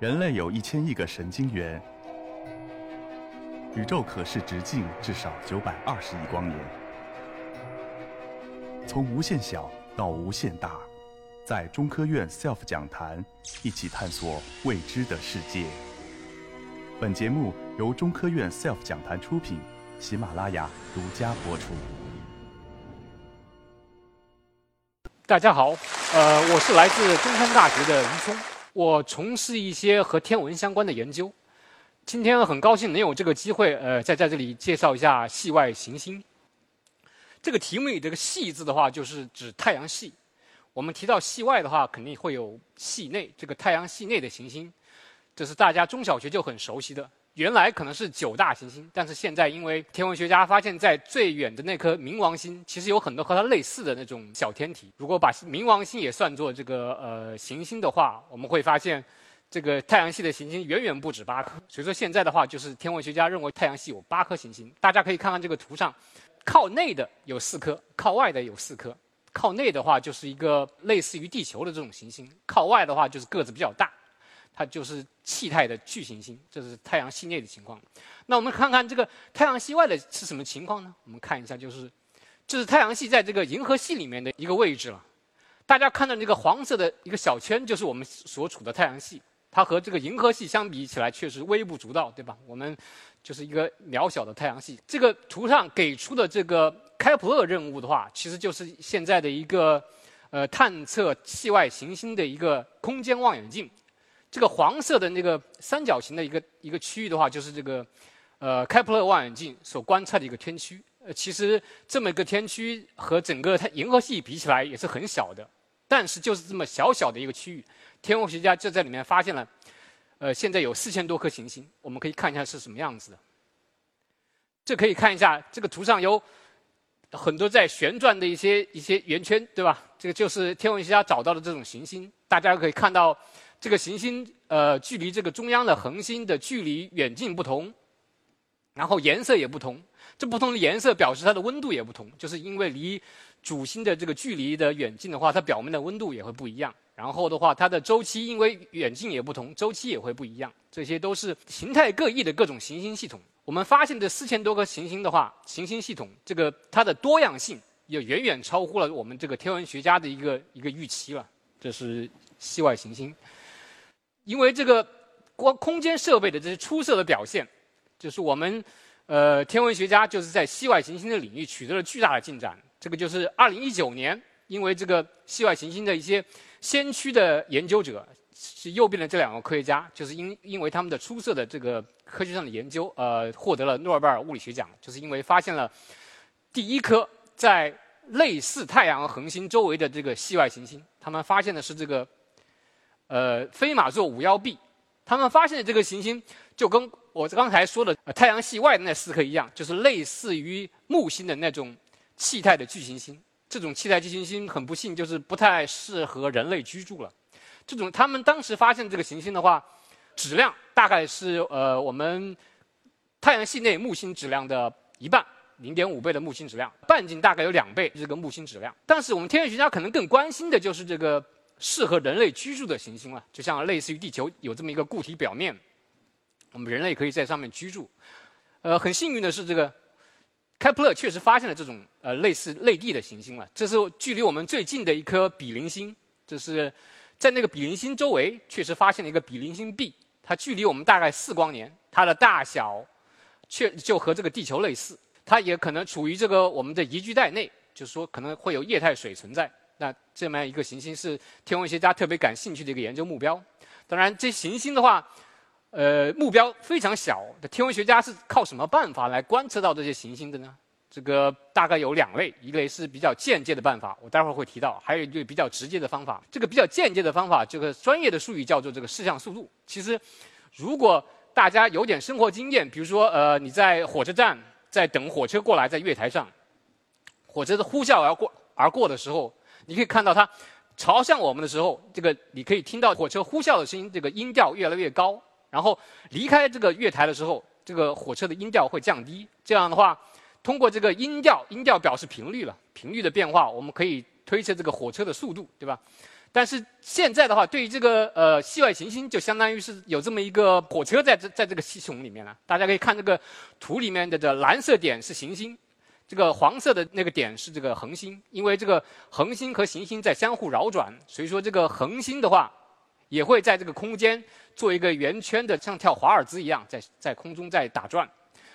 人类有一千亿个神经元，宇宙可视直径至少九百二十亿光年。从无限小到无限大，在中科院 SELF 讲坛一起探索未知的世界。本节目由中科院 SELF 讲坛出品，喜马拉雅独家播出。大家好，呃，我是来自中山大学的余聪。我从事一些和天文相关的研究，今天很高兴能有这个机会，呃，在在这里介绍一下系外行星。这个题目里这个“系”字的话，就是指太阳系。我们提到系外的话，肯定会有系内，这个太阳系内的行星，这是大家中小学就很熟悉的。原来可能是九大行星，但是现在因为天文学家发现，在最远的那颗冥王星，其实有很多和它类似的那种小天体。如果把冥王星也算作这个呃行星的话，我们会发现，这个太阳系的行星远远不止八颗。所以说现在的话，就是天文学家认为太阳系有八颗行星。大家可以看看这个图上，靠内的有四颗，靠外的有四颗。靠内的话就是一个类似于地球的这种行星，靠外的话就是个子比较大。它就是气态的巨行星，这是太阳系内的情况。那我们看看这个太阳系外的是什么情况呢？我们看一下，就是这是太阳系在这个银河系里面的一个位置了。大家看到这个黄色的一个小圈，就是我们所处的太阳系。它和这个银河系相比起来，确实微不足道，对吧？我们就是一个渺小的太阳系。这个图上给出的这个开普勒任务的话，其实就是现在的一个呃探测系外行星的一个空间望远镜。这个黄色的那个三角形的一个一个区域的话，就是这个呃开普勒望远镜所观测的一个天区。呃，其实这么一个天区和整个它银河系比起来也是很小的，但是就是这么小小的一个区域，天文学家就在里面发现了，呃，现在有四千多颗行星。我们可以看一下是什么样子的。这可以看一下这个图上有很多在旋转的一些一些圆圈，对吧？这个就是天文学家找到的这种行星。大家可以看到。这个行星呃，距离这个中央的恒星的距离远近不同，然后颜色也不同。这不同的颜色表示它的温度也不同，就是因为离主星的这个距离的远近的话，它表面的温度也会不一样。然后的话，它的周期因为远近也不同，周期也会不一样。这些都是形态各异的各种行星系统。我们发现这四千多颗行星的话，行星系统这个它的多样性也远远超乎了我们这个天文学家的一个一个预期了。这是系外行星。因为这个光空间设备的这些出色的表现，就是我们呃天文学家就是在系外行星的领域取得了巨大的进展。这个就是二零一九年，因为这个系外行星的一些先驱的研究者是右边的这两个科学家，就是因因为他们的出色的这个科学上的研究，呃，获得了诺贝尔物理学奖，就是因为发现了第一颗在类似太阳恒星周围的这个系外行星，他们发现的是这个。呃，飞马座五幺 b，他们发现的这个行星就跟我刚才说的太阳系外的那四颗一样，就是类似于木星的那种气态的巨行星。这种气态巨行星很不幸就是不太适合人类居住了。这种他们当时发现这个行星的话，质量大概是呃我们太阳系内木星质量的一半，零点五倍的木星质量，半径大概有两倍这个木星质量。但是我们天文学家可能更关心的就是这个。适合人类居住的行星了，就像类似于地球有这么一个固体表面，我们人类可以在上面居住。呃，很幸运的是，这个开普勒确实发现了这种呃类似类地的行星了。这是距离我们最近的一颗比邻星，这是在那个比邻星周围确实发现了一个比邻星 B，它距离我们大概四光年，它的大小确就和这个地球类似，它也可能处于这个我们的宜居带内，就是说可能会有液态水存在。那这么样一个行星是天文学家特别感兴趣的一个研究目标。当然，这行星的话，呃，目标非常小。天文学家是靠什么办法来观测到这些行星的呢？这个大概有两类，一类是比较间接的办法，我待会儿会提到；还有一对比较直接的方法。这个比较间接的方法，这个专业的术语叫做这个视向速度。其实，如果大家有点生活经验，比如说呃，你在火车站在等火车过来，在月台上，火车的呼啸而过而过的时候。你可以看到它朝向我们的时候，这个你可以听到火车呼啸的声音，这个音调越来越高。然后离开这个月台的时候，这个火车的音调会降低。这样的话，通过这个音调，音调表示频率了，频率的变化，我们可以推测这个火车的速度，对吧？但是现在的话，对于这个呃系外行星，就相当于是有这么一个火车在这在这个系统里面了。大家可以看这个图里面的这蓝色点是行星，这个黄色的那个点是这个恒星。因为这个恒星和行星在相互绕转，所以说这个恒星的话，也会在这个空间做一个圆圈的，像跳华尔兹一样，在在空中在打转。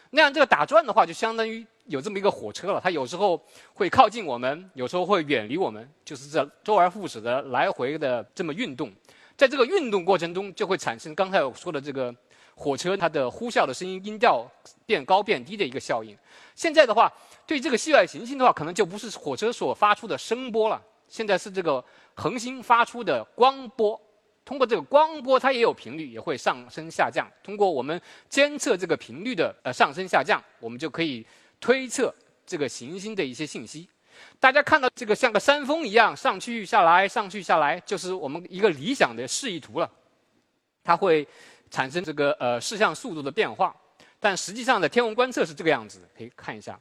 那样这个打转的话，就相当于有这么一个火车了。它有时候会靠近我们，有时候会远离我们，就是这周而复始的来回的这么运动。在这个运动过程中，就会产生刚才我说的这个火车它的呼啸的声音、音调变高变低的一个效应。现在的话，对这个系外行星的话，可能就不是火车所发出的声波了，现在是这个恒星发出的光波。通过这个光波，它也有频率，也会上升下降。通过我们监测这个频率的呃上升下降，我们就可以推测这个行星的一些信息。大家看到这个像个山峰一样上去下来，上去下来，就是我们一个理想的示意图了。它会产生这个呃视像速度的变化，但实际上的天文观测是这个样子，可以看一下，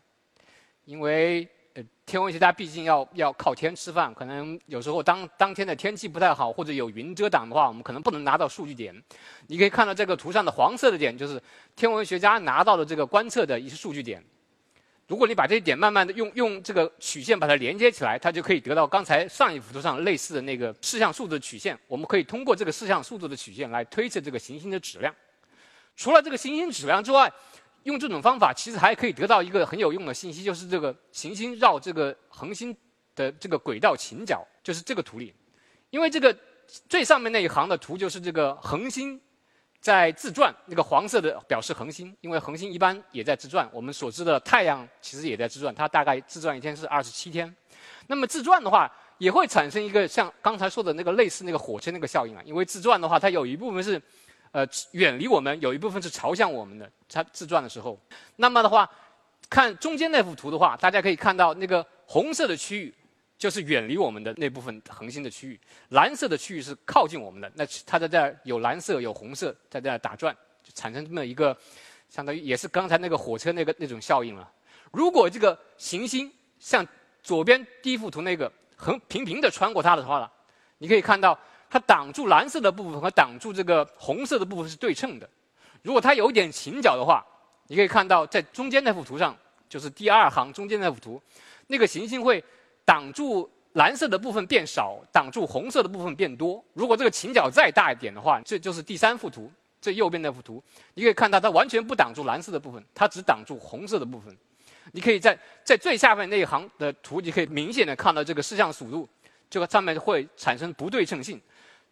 因为。呃，天文学家毕竟要要靠天吃饭，可能有时候当当天的天气不太好，或者有云遮挡的话，我们可能不能拿到数据点。你可以看到这个图上的黄色的点，就是天文学家拿到的这个观测的一些数据点。如果你把这些点慢慢的用用这个曲线把它连接起来，它就可以得到刚才上一幅图上类似的那个视像速度的曲线。我们可以通过这个视像速度的曲线来推测这个行星的质量。除了这个行星质量之外，用这种方法，其实还可以得到一个很有用的信息，就是这个行星绕这个恒星的这个轨道倾角，就是这个图里。因为这个最上面那一行的图就是这个恒星在自转，那个黄色的表示恒星，因为恒星一般也在自转。我们所知的太阳其实也在自转，它大概自转一天是二十七天。那么自转的话，也会产生一个像刚才说的那个类似那个火车那个效应啊，因为自转的话，它有一部分是。呃，远离我们有一部分是朝向我们的，它自转的时候。那么的话，看中间那幅图的话，大家可以看到那个红色的区域就是远离我们的那部分恒星的区域，蓝色的区域是靠近我们的。那它在这儿有蓝色有红色在这儿打转，就产生这么一个相当于也是刚才那个火车那个那种效应了。如果这个行星像左边第一幅图那个横平平的穿过它的话了，你可以看到。它挡住蓝色的部分和挡住这个红色的部分是对称的。如果它有点倾角的话，你可以看到在中间那幅图上，就是第二行中间那幅图，那个行星会挡住蓝色的部分变少，挡住红色的部分变多。如果这个倾角再大一点的话，这就是第三幅图，最右边那幅图，你可以看到它完全不挡住蓝色的部分，它只挡住红色的部分。你可以在在最下面那一行的图，你可以明显的看到这个视像速度，这个上面会产生不对称性。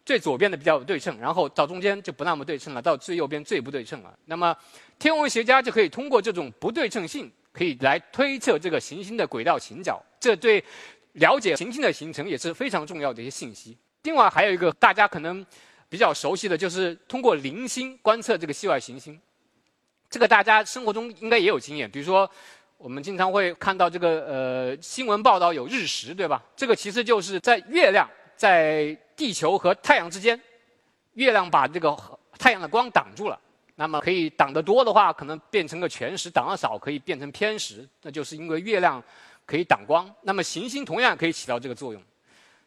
最左边的比较对称，然后到中间就不那么对称了，到最右边最不对称了。那么，天文学家就可以通过这种不对称性，可以来推测这个行星的轨道倾角。这对了解行星的形成也是非常重要的一些信息。另外还有一个大家可能比较熟悉的就是通过零星观测这个系外行星。这个大家生活中应该也有经验，比如说我们经常会看到这个呃新闻报道有日食，对吧？这个其实就是在月亮在。地球和太阳之间，月亮把这个太阳的光挡住了。那么可以挡得多的话，可能变成个全食；挡得少，可以变成偏食。那就是因为月亮可以挡光。那么行星同样可以起到这个作用。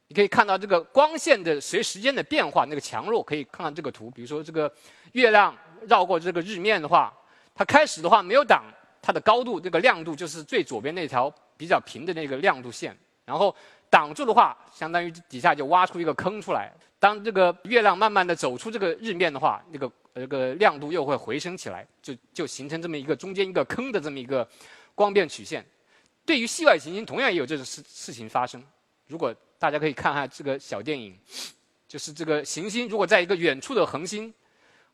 你可以看到这个光线的随时间的变化，那个强弱可以看看这个图。比如说这个月亮绕过这个日面的话，它开始的话没有挡，它的高度这个亮度就是最左边那条比较平的那个亮度线，然后。挡住的话，相当于底下就挖出一个坑出来。当这个月亮慢慢的走出这个日面的话，那个那个亮度又会回升起来，就就形成这么一个中间一个坑的这么一个光变曲线。对于系外行星，同样也有这种事事情发生。如果大家可以看看这个小电影，就是这个行星如果在一个远处的恒星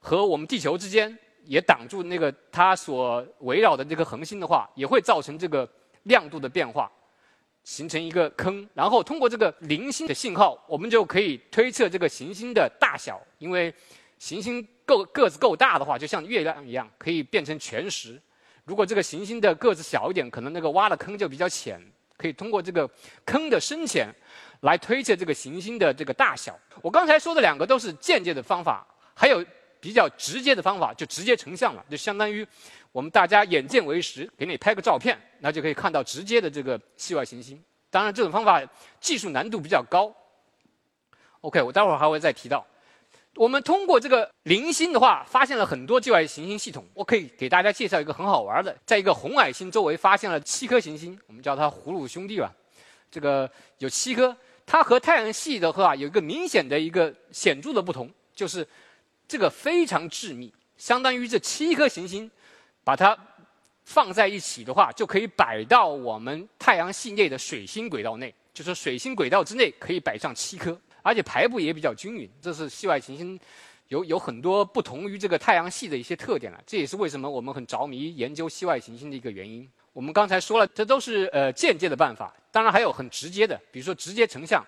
和我们地球之间也挡住那个它所围绕的这个恒星的话，也会造成这个亮度的变化。形成一个坑，然后通过这个零星的信号，我们就可以推测这个行星的大小。因为行星够个子够大的话，就像月亮一样，可以变成全食。如果这个行星的个子小一点，可能那个挖的坑就比较浅，可以通过这个坑的深浅来推测这个行星的这个大小。我刚才说的两个都是间接的方法，还有比较直接的方法，就直接成像了，就相当于。我们大家眼见为实，给你拍个照片，那就可以看到直接的这个系外行星。当然，这种方法技术难度比较高，OK，我待会儿还会再提到。我们通过这个零星的话，发现了很多系外行星系统。我可以给大家介绍一个很好玩的，在一个红矮星周围发现了七颗行星，我们叫它葫芦兄弟吧。这个有七颗，它和太阳系的话有一个明显的一个显著的不同，就是这个非常致密，相当于这七颗行星把它放在一起的话，就可以摆到我们太阳系内的水星轨道内，就是水星轨道之内可以摆上七颗。而且排布也比较均匀，这是系外行星有有很多不同于这个太阳系的一些特点了。这也是为什么我们很着迷研究系外行星的一个原因。我们刚才说了，这都是呃间接的办法，当然还有很直接的，比如说直接成像。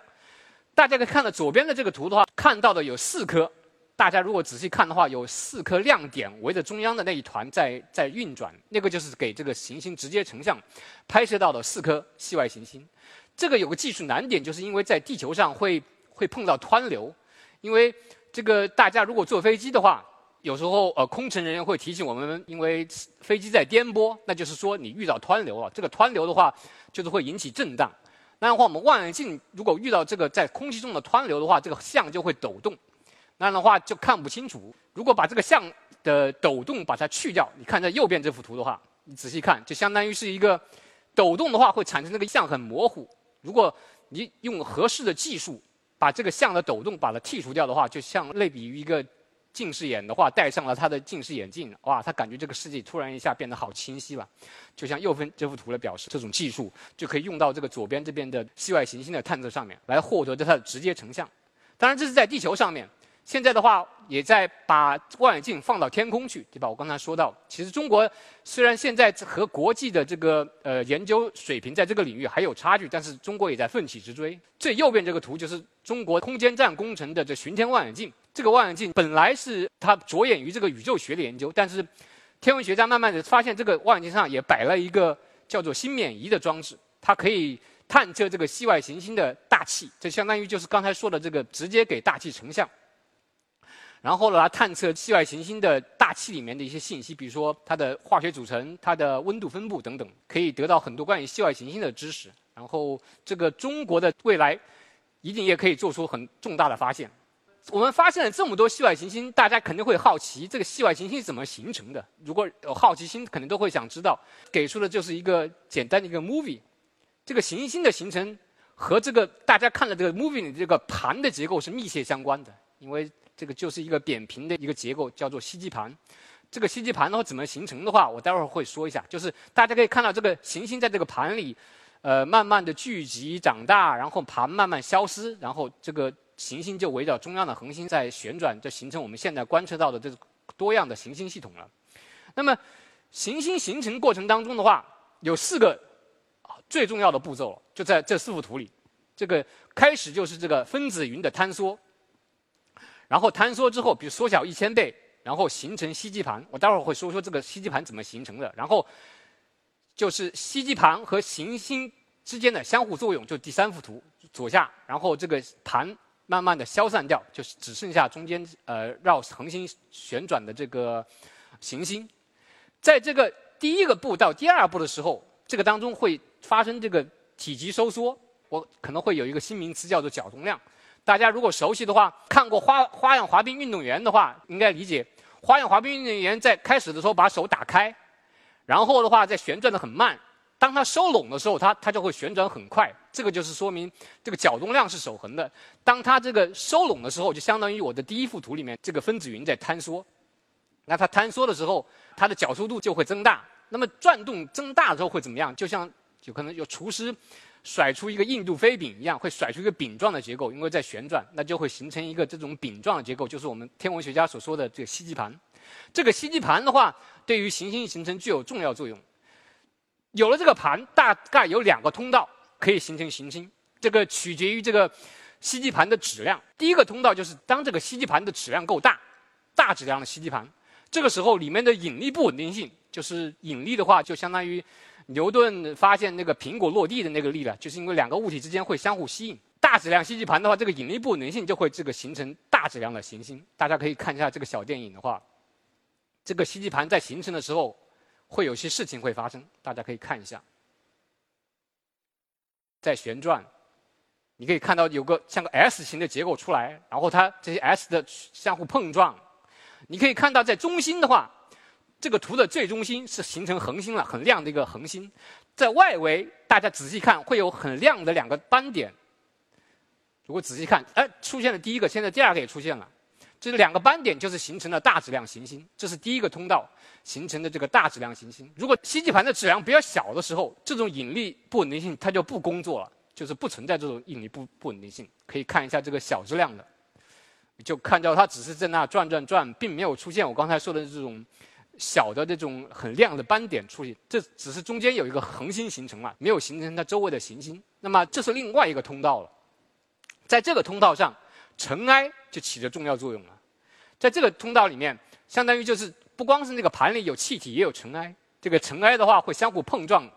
大家可以看到左边的这个图的话，看到的有四颗。大家如果仔细看的话，有四颗亮点围着中央的那一团在在运转，那个就是给这个行星直接成像拍摄到的四颗系外行星。这个有个技术难点，就是因为在地球上会。会碰到湍流，因为这个大家如果坐飞机的话，有时候呃空乘人员会提醒我们，因为飞机在颠簸，那就是说你遇到湍流了。这个湍流的话，就是会引起震荡。那样的话，我们望远镜如果遇到这个在空气中的湍流的话，这个像就会抖动，那样的话就看不清楚。如果把这个像的抖动把它去掉，你看这右边这幅图的话，你仔细看，就相当于是一个抖动的话会产生这个像很模糊。如果你用合适的技术。把这个像的抖动把它剔除掉的话，就像类比于一个近视眼的话，戴上了他的近视眼镜，哇，他感觉这个世界突然一下变得好清晰了。就像右边这幅图来表示，这种技术就可以用到这个左边这边的系外行星的探测上面，来获得它的直接成像。当然，这是在地球上面。现在的话，也在把望远镜放到天空去，对吧？我刚才说到，其实中国虽然现在和国际的这个呃研究水平在这个领域还有差距，但是中国也在奋起直追。最右边这个图就是中国空间站工程的这巡天望远镜。这个望远镜本来是它着眼于这个宇宙学的研究，但是天文学家慢慢的发现，这个望远镜上也摆了一个叫做星冕仪的装置，它可以探测这个系外行星的大气，这相当于就是刚才说的这个直接给大气成像。然后呢，探测系外行星的大气里面的一些信息，比如说它的化学组成、它的温度分布等等，可以得到很多关于系外行星的知识。然后，这个中国的未来一定也可以做出很重大的发现。我们发现了这么多系外行星，大家肯定会好奇，这个系外行星是怎么形成的？如果有好奇心，肯定都会想知道。给出的就是一个简单的一个 movie。这个行星的形成和这个大家看的这个 movie 里这个盘的结构是密切相关的，因为。这个就是一个扁平的一个结构，叫做吸积盘。这个吸积盘的话怎么形成的话，我待会儿会说一下。就是大家可以看到，这个行星在这个盘里，呃，慢慢的聚集长大，然后盘慢慢消失，然后这个行星就围绕中央的恒星在旋转，就形成我们现在观测到的这多样的行星系统了。那么，行星形成过程当中的话，有四个最重要的步骤，就在这四幅图里。这个开始就是这个分子云的坍缩。然后坍缩之后，比如缩小一千倍，然后形成吸积盘。我待会儿会说说这个吸积盘怎么形成的。然后就是吸积盘和行星之间的相互作用，就第三幅图左下。然后这个盘慢慢的消散掉，就是只剩下中间呃绕恒星旋转的这个行星。在这个第一个步到第二步的时候，这个当中会发生这个体积收缩。我可能会有一个新名词叫做角动量。大家如果熟悉的话，看过花花样滑冰运动员的话，应该理解，花样滑冰运动员在开始的时候把手打开，然后的话在旋转的很慢，当它收拢的时候，它它就会旋转很快。这个就是说明这个角动量是守恒的。当它这个收拢的时候，就相当于我的第一幅图里面这个分子云在坍缩。那它坍缩的时候，它的角速度就会增大。那么转动增大之后会怎么样？就像有可能有厨师。甩出一个印度飞饼一样，会甩出一个饼状的结构，因为在旋转，那就会形成一个这种饼状的结构，就是我们天文学家所说的这个吸积盘。这个吸积盘的话，对于行星形成具有重要作用。有了这个盘，大概有两个通道可以形成行星，这个取决于这个吸积盘的质量。第一个通道就是当这个吸积盘的质量够大，大质量的吸积盘，这个时候里面的引力不稳定性，就是引力的话，就相当于。牛顿发现那个苹果落地的那个力了，就是因为两个物体之间会相互吸引。大质量吸积盘的话，这个引力不稳定性就会这个形成大质量的行星。大家可以看一下这个小电影的话，这个吸积盘在形成的时候会有些事情会发生，大家可以看一下，在旋转，你可以看到有个像个 S 型的结构出来，然后它这些 S 的相互碰撞。你可以看到在中心的话，这个图的最中心是形成恒星了，很亮的一个恒星。在外围，大家仔细看会有很亮的两个斑点。如果仔细看，哎，出现了第一个，现在第二个也出现了。这两个斑点就是形成了大质量行星，这是第一个通道形成的这个大质量行星。如果吸积盘的质量比较小的时候，这种引力不稳定性它就不工作了。就是不存在这种引力不不稳定性，可以看一下这个小质量的，就看到它只是在那转转转，并没有出现我刚才说的这种小的这种很亮的斑点出现。这只是中间有一个恒星形成了，没有形成它周围的行星。那么这是另外一个通道了，在这个通道上，尘埃就起着重要作用了。在这个通道里面，相当于就是不光是那个盘里有气体，也有尘埃。这个尘埃的话会相互碰撞，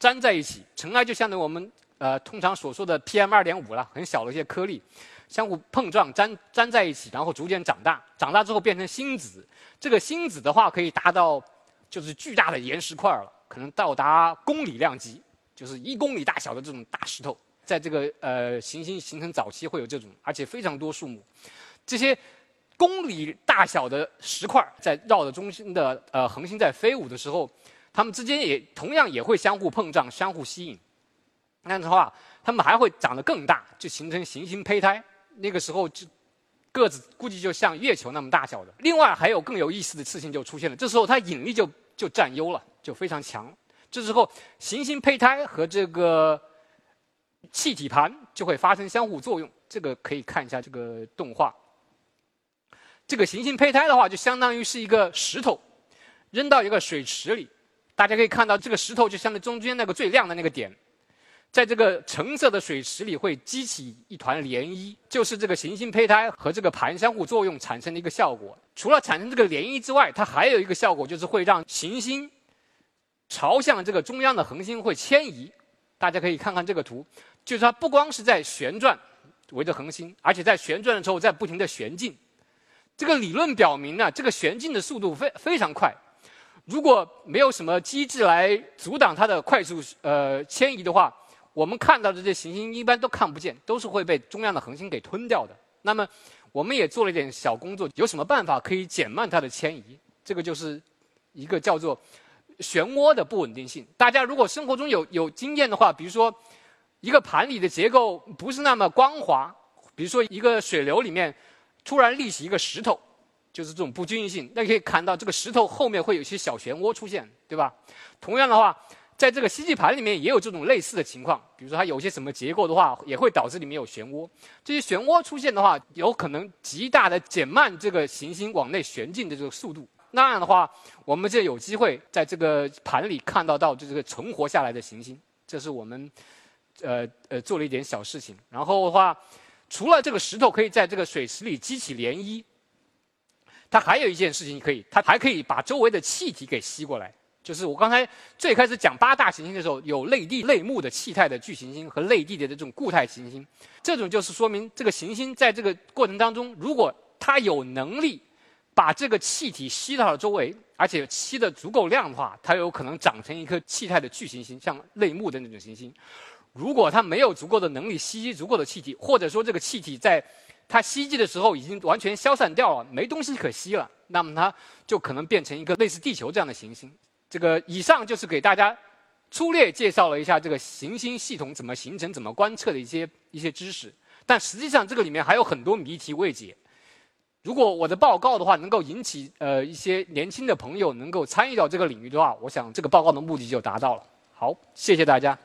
粘在一起。尘埃就相当于我们。呃，通常所说的 PM 二点五了，很小的一些颗粒，相互碰撞粘粘在一起，然后逐渐长大，长大之后变成星子。这个星子的话，可以达到就是巨大的岩石块了，可能到达公里量级，就是一公里大小的这种大石头。在这个呃行星形成早期会有这种，而且非常多数目。这些公里大小的石块在绕着中心的呃恒星在飞舞的时候，它们之间也同样也会相互碰撞，相互吸引。那样的话，它们还会长得更大，就形成行星胚胎。那个时候就个子估计就像月球那么大小的。另外还有更有意思的事情就出现了，这时候它引力就就占优了，就非常强。这时候行星胚胎和这个气体盘就会发生相互作用。这个可以看一下这个动画。这个行星胚胎的话，就相当于是一个石头，扔到一个水池里，大家可以看到这个石头就相当于中间那个最亮的那个点。在这个橙色的水池里会激起一团涟漪，就是这个行星胚胎和这个盘相互作用产生的一个效果。除了产生这个涟漪之外，它还有一个效果，就是会让行星朝向这个中央的恒星会迁移。大家可以看看这个图，就是它不光是在旋转围着恒星，而且在旋转的时候在不停的旋进。这个理论表明呢，这个旋进的速度非非常快。如果没有什么机制来阻挡它的快速呃迁移的话，我们看到的这些行星一般都看不见，都是会被中央的恒星给吞掉的。那么，我们也做了一点小工作，有什么办法可以减慢它的迁移？这个就是一个叫做漩涡的不稳定性。大家如果生活中有有经验的话，比如说一个盘里的结构不是那么光滑，比如说一个水流里面突然立起一个石头，就是这种不均匀性，那可以看到这个石头后面会有一些小漩涡出现，对吧？同样的话。在这个吸气盘里面也有这种类似的情况，比如说它有些什么结构的话，也会导致里面有漩涡。这些漩涡出现的话，有可能极大的减慢这个行星往内旋进的这个速度。那样的话，我们就有机会在这个盘里看到到这个存活下来的行星。这是我们呃呃做了一点小事情。然后的话，除了这个石头可以在这个水池里激起涟漪，它还有一件事情可以，它还可以把周围的气体给吸过来。就是我刚才最开始讲八大行星的时候，有类地类木的气态的巨行星和类地的这种固态行星，这种就是说明这个行星在这个过程当中，如果它有能力把这个气体吸到了周围，而且吸的足够量的话，它有可能长成一颗气态的巨行星，像类木的那种行星。如果它没有足够的能力吸足够的气体，或者说这个气体在它吸积的时候已经完全消散掉了，没东西可吸了，那么它就可能变成一个类似地球这样的行星。这个以上就是给大家粗略介绍了一下这个行星系统怎么形成、怎么观测的一些一些知识，但实际上这个里面还有很多谜题未解。如果我的报告的话能够引起呃一些年轻的朋友能够参与到这个领域的话，我想这个报告的目的就达到了。好，谢谢大家。